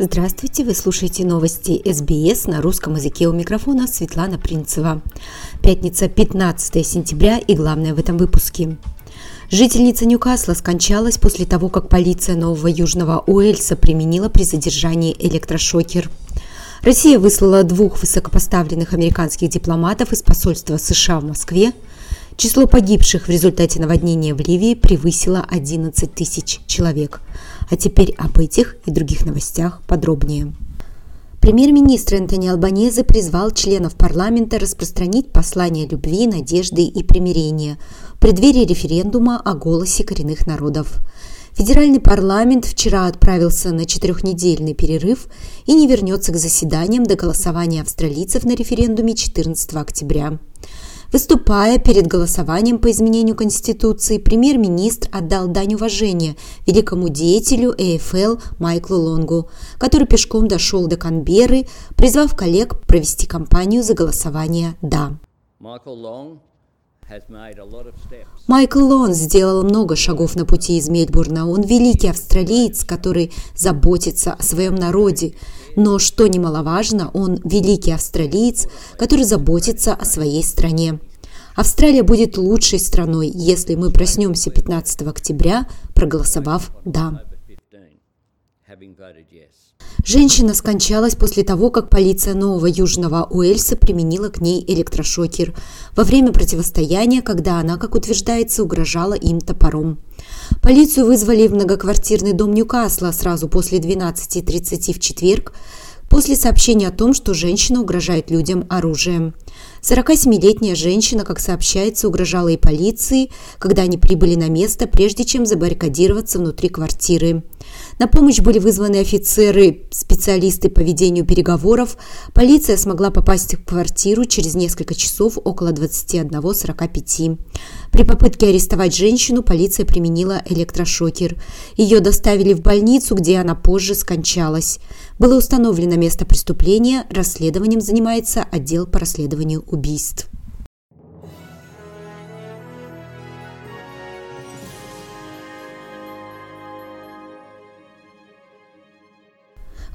Здравствуйте, вы слушаете новости СБС на русском языке у микрофона Светлана Принцева. Пятница, 15 сентября и главное в этом выпуске. Жительница Ньюкасла скончалась после того, как полиция Нового Южного Уэльса применила при задержании электрошокер. Россия выслала двух высокопоставленных американских дипломатов из посольства США в Москве. Число погибших в результате наводнения в Ливии превысило 11 тысяч человек – а теперь об этих и других новостях подробнее. Премьер-министр Энтони Албанезе призвал членов парламента распространить послание любви, надежды и примирения в преддверии референдума о голосе коренных народов. Федеральный парламент вчера отправился на четырехнедельный перерыв и не вернется к заседаниям до голосования австралийцев на референдуме 14 октября. Выступая перед голосованием по изменению Конституции, премьер-министр отдал дань уважения великому деятелю ЭФЛ Майклу Лонгу, который пешком дошел до Канберры, призвав коллег провести кампанию за голосование «Да». Лон сделал много шагов на пути из Мельбурна. Он великий австралиец, который заботится о своем народе. Но, что немаловажно, он великий австралиец, который заботится о своей стране. Австралия будет лучшей страной, если мы проснемся 15 октября, проголосовав «да». Женщина скончалась после того, как полиция Нового Южного Уэльса применила к ней электрошокер во время противостояния, когда она, как утверждается, угрожала им топором. Полицию вызвали в многоквартирный дом Ньюкасла сразу после 12.30 в четверг, после сообщения о том, что женщина угрожает людям оружием. 47-летняя женщина, как сообщается, угрожала и полиции, когда они прибыли на место, прежде чем забаррикадироваться внутри квартиры. На помощь были вызваны офицеры, специалисты по ведению переговоров. Полиция смогла попасть в квартиру через несколько часов около 21.45. При попытке арестовать женщину полиция применила электрошокер. Ее доставили в больницу, где она позже скончалась. Было установлено место преступления, расследованием занимается отдел по расследованию убийств.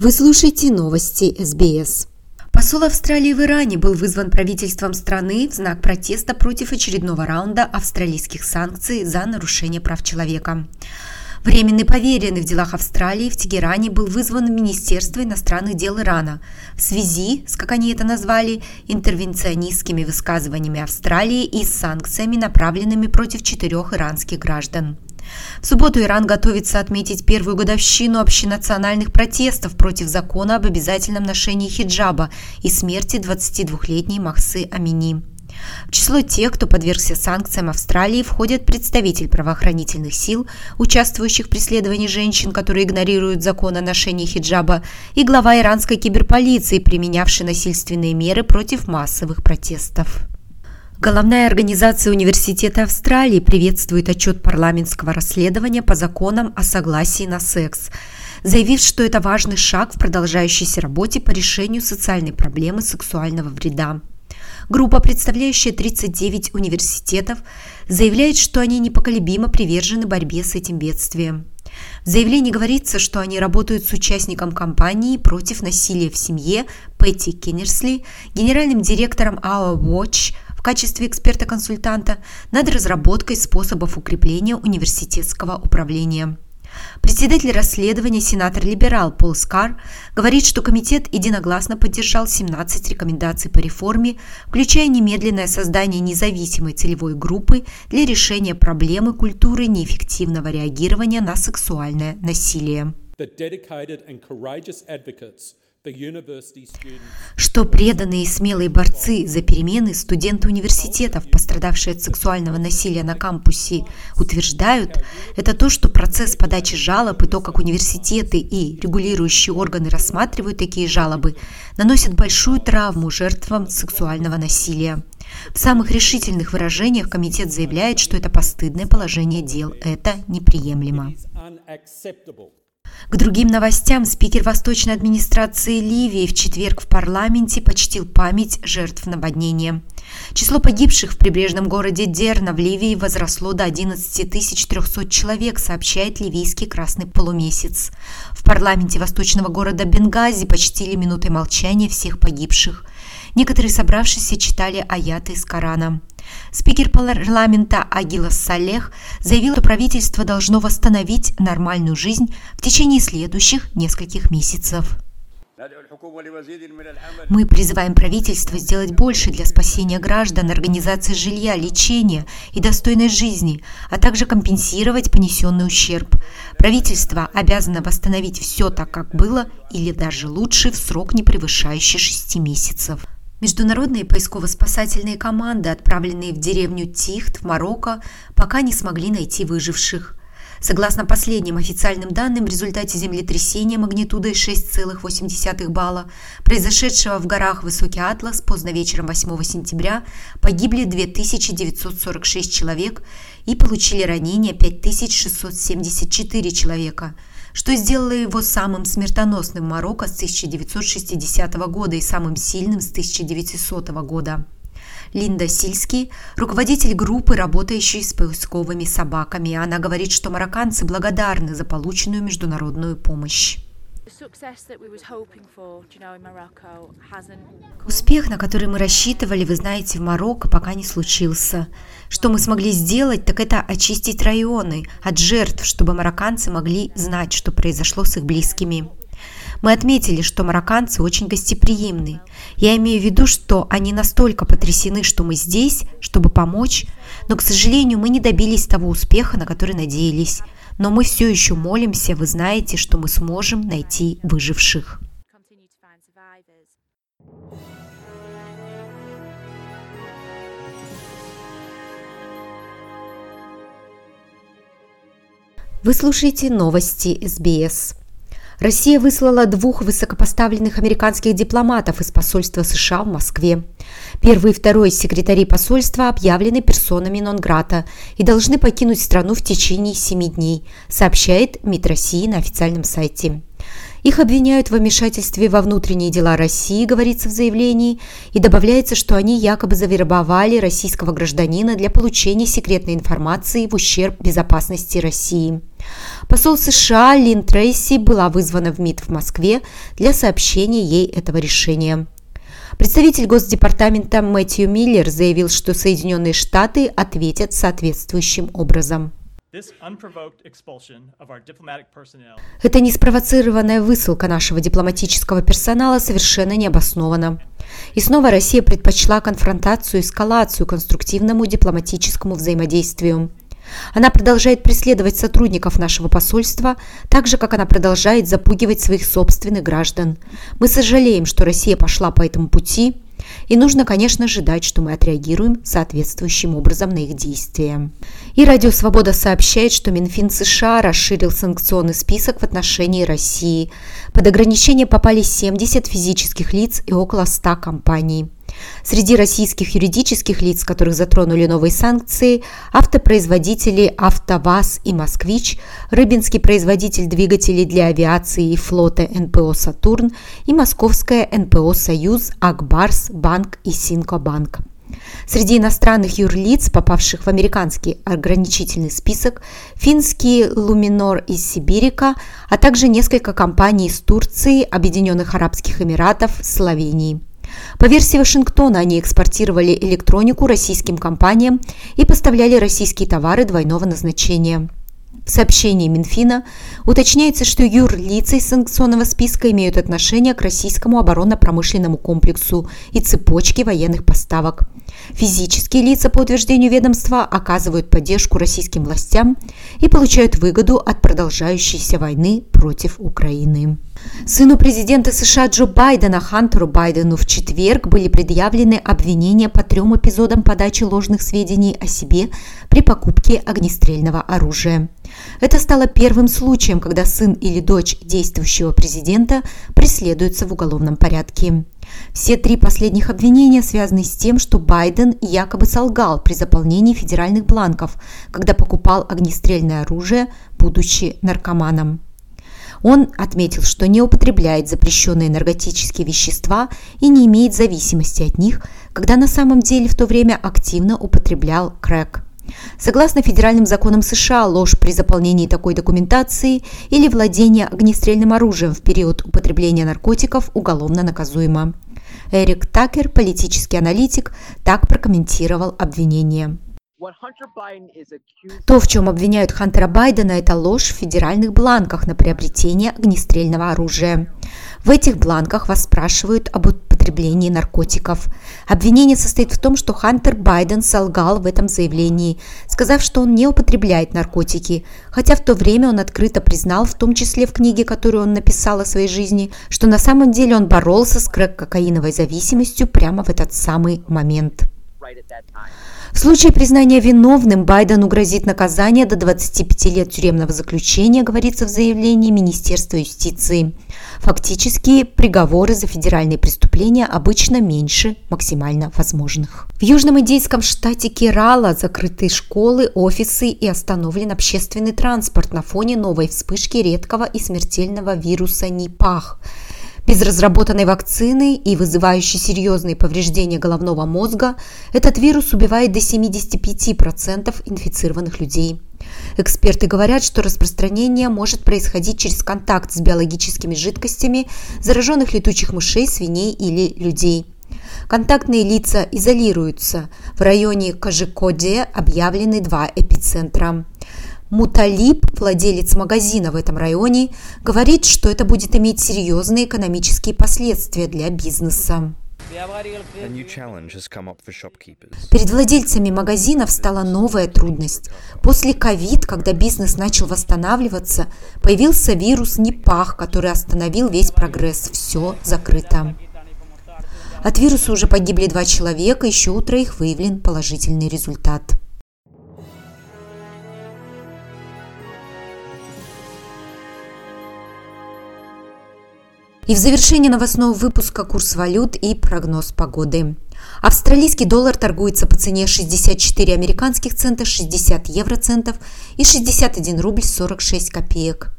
Вы слушаете новости СБС. Посол Австралии в Иране был вызван правительством страны в знак протеста против очередного раунда австралийских санкций за нарушение прав человека. Временный поверенный в делах Австралии в Тегеране был вызван в Министерство иностранных дел Ирана в связи с, как они это назвали, интервенционистскими высказываниями Австралии и санкциями, направленными против четырех иранских граждан. В субботу Иран готовится отметить первую годовщину общенациональных протестов против закона об обязательном ношении хиджаба и смерти 22-летней Махсы Амини. В число тех, кто подвергся санкциям Австралии, входят представитель правоохранительных сил, участвующих в преследовании женщин, которые игнорируют закон о ношении хиджаба, и глава иранской киберполиции, применявший насильственные меры против массовых протестов. Головная организация Университета Австралии приветствует отчет парламентского расследования по законам о согласии на секс, заявив, что это важный шаг в продолжающейся работе по решению социальной проблемы сексуального вреда. Группа, представляющая 39 университетов, заявляет, что они непоколебимо привержены борьбе с этим бедствием. В заявлении говорится, что они работают с участником кампании против насилия в семье Пэтти Кеннерсли, генеральным директором Our Watch – в качестве эксперта-консультанта над разработкой способов укрепления университетского управления. Председатель расследования, сенатор-либерал Пол Скар, говорит, что комитет единогласно поддержал 17 рекомендаций по реформе, включая немедленное создание независимой целевой группы для решения проблемы культуры неэффективного реагирования на сексуальное насилие. Что преданные и смелые борцы за перемены студенты университетов, пострадавшие от сексуального насилия на кампусе, утверждают, это то, что процесс подачи жалоб и то, как университеты и регулирующие органы рассматривают такие жалобы, наносят большую травму жертвам сексуального насилия. В самых решительных выражениях комитет заявляет, что это постыдное положение дел. Это неприемлемо. К другим новостям спикер Восточной администрации Ливии в четверг в парламенте почтил память жертв наводнения. Число погибших в прибрежном городе Дерна в Ливии возросло до 11 300 человек, сообщает ливийский Красный полумесяц. В парламенте восточного города Бенгази почтили минутой молчания всех погибших. Некоторые собравшиеся читали аяты из Корана. Спикер парламента Агила Салех заявил, что правительство должно восстановить нормальную жизнь в течение следующих нескольких месяцев. Мы призываем правительство сделать больше для спасения граждан, организации жилья, лечения и достойной жизни, а также компенсировать понесенный ущерб. Правительство обязано восстановить все так, как было, или даже лучше в срок, не превышающий шести месяцев. Международные поисково-спасательные команды, отправленные в деревню Тихт в Марокко, пока не смогли найти выживших. Согласно последним официальным данным, в результате землетрясения магнитудой 6,8 балла, произошедшего в горах Высокий Атлас поздно вечером 8 сентября, погибли 2946 человек и получили ранения 5674 человека – что сделало его самым смертоносным в Марокко с 1960 года и самым сильным с 1900 года. Линда Сильский, руководитель группы, работающей с поисковыми собаками. Она говорит, что марокканцы благодарны за полученную международную помощь. Успех, на который мы рассчитывали, вы знаете, в Марокко пока не случился. Что мы смогли сделать, так это очистить районы от жертв, чтобы марокканцы могли знать, что произошло с их близкими. Мы отметили, что марокканцы очень гостеприимны. Я имею в виду, что они настолько потрясены, что мы здесь, чтобы помочь, но, к сожалению, мы не добились того успеха, на который надеялись но мы все еще молимся, вы знаете, что мы сможем найти выживших. Вы слушаете новости СБС. Россия выслала двух высокопоставленных американских дипломатов из посольства США в Москве. Первый и второй секретари посольства объявлены персонами нон-грата и должны покинуть страну в течение семи дней, сообщает МИД России на официальном сайте. Их обвиняют в вмешательстве во внутренние дела России, говорится в заявлении, и добавляется, что они якобы завербовали российского гражданина для получения секретной информации в ущерб безопасности России. Посол США Лин Трейси была вызвана в МИД в Москве для сообщения ей этого решения. Представитель Госдепартамента Мэтью Миллер заявил, что Соединенные Штаты ответят соответствующим образом. Эта неспровоцированная высылка нашего дипломатического персонала совершенно необоснована. И снова Россия предпочла конфронтацию, эскалацию конструктивному дипломатическому взаимодействию. Она продолжает преследовать сотрудников нашего посольства, так же, как она продолжает запугивать своих собственных граждан. Мы сожалеем, что Россия пошла по этому пути, и нужно, конечно, ожидать, что мы отреагируем соответствующим образом на их действия. И Радио Свобода сообщает, что Минфин США расширил санкционный список в отношении России. Под ограничение попали 70 физических лиц и около 100 компаний. Среди российских юридических лиц, которых затронули новые санкции, автопроизводители «АвтоВАЗ» и «Москвич», рыбинский производитель двигателей для авиации и флота НПО «Сатурн» и московская НПО «Союз», «Акбарс», «Банк» и «Синкобанк». Среди иностранных юрлиц, попавших в американский ограничительный список, финский Луминор из Сибирика, а также несколько компаний из Турции, Объединенных Арабских Эмиратов, Словении. По версии Вашингтона они экспортировали электронику российским компаниям и поставляли российские товары двойного назначения. В сообщении Минфина уточняется, что юрлицы из санкционного списка имеют отношение к российскому оборонно-промышленному комплексу и цепочке военных поставок. Физические лица, по утверждению ведомства, оказывают поддержку российским властям и получают выгоду от продолжающейся войны против Украины. Сыну президента США Джо Байдена Хантеру Байдену в четверг были предъявлены обвинения по трем эпизодам подачи ложных сведений о себе при покупке огнестрельного оружия. Это стало первым случаем, когда сын или дочь действующего президента преследуются в уголовном порядке. Все три последних обвинения связаны с тем, что Байден якобы солгал при заполнении федеральных бланков, когда покупал огнестрельное оружие, будучи наркоманом. Он отметил, что не употребляет запрещенные наркотические вещества и не имеет зависимости от них, когда на самом деле в то время активно употреблял крэк. Согласно федеральным законам США, ложь при заполнении такой документации или владение огнестрельным оружием в период употребления наркотиков уголовно наказуемо. Эрик Такер, политический аналитик, так прокомментировал обвинение. То, в чем обвиняют Хантера Байдена, это ложь в федеральных бланках на приобретение огнестрельного оружия. В этих бланках вас спрашивают об употреблении наркотиков. Обвинение состоит в том, что Хантер Байден солгал в этом заявлении, сказав, что он не употребляет наркотики, хотя в то время он открыто признал, в том числе в книге, которую он написал о своей жизни, что на самом деле он боролся с крэк-кокаиновой зависимостью прямо в этот самый момент. В случае признания виновным Байдену грозит наказание до 25 лет тюремного заключения, говорится в заявлении Министерства юстиции. Фактически, приговоры за федеральные преступления обычно меньше максимально возможных. В южном индейском штате Керала закрыты школы, офисы и остановлен общественный транспорт на фоне новой вспышки редкого и смертельного вируса Нипах – без разработанной вакцины и вызывающей серьезные повреждения головного мозга, этот вирус убивает до 75% инфицированных людей. Эксперты говорят, что распространение может происходить через контакт с биологическими жидкостями зараженных летучих мышей, свиней или людей. Контактные лица изолируются. В районе Кажикоде объявлены два эпицентра. Муталиб, владелец магазина в этом районе, говорит, что это будет иметь серьезные экономические последствия для бизнеса. Перед владельцами магазинов стала новая трудность. После ковид, когда бизнес начал восстанавливаться, появился вирус Непах, который остановил весь прогресс. Все закрыто. От вируса уже погибли два человека, еще у троих выявлен положительный результат. И в завершении новостного выпуска курс валют и прогноз погоды. Австралийский доллар торгуется по цене 64 американских цента, 60 евроцентов и 61 рубль 46 копеек.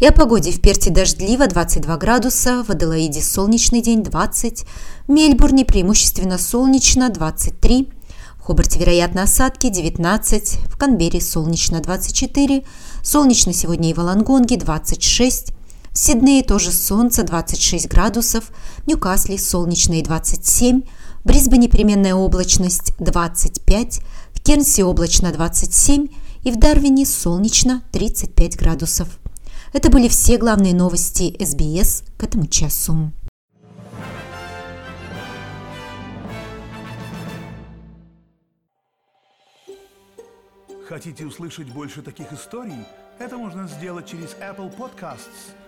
И о погоде в Перте дождливо 22 градуса, в Аделаиде солнечный день 20, в Мельбурне преимущественно солнечно 23, в Хобарте вероятно осадки 19, в Канберре солнечно 24, солнечно сегодня и в Алангонге 26, в Сиднее тоже солнце 26 градусов, в Ньюкасле солнечные 27, в Брисбене переменная облачность 25, в Кернсе облачно 27 и в Дарвине солнечно 35 градусов. Это были все главные новости СБС к этому часу. Хотите услышать больше таких историй? Это можно сделать через Apple Podcasts –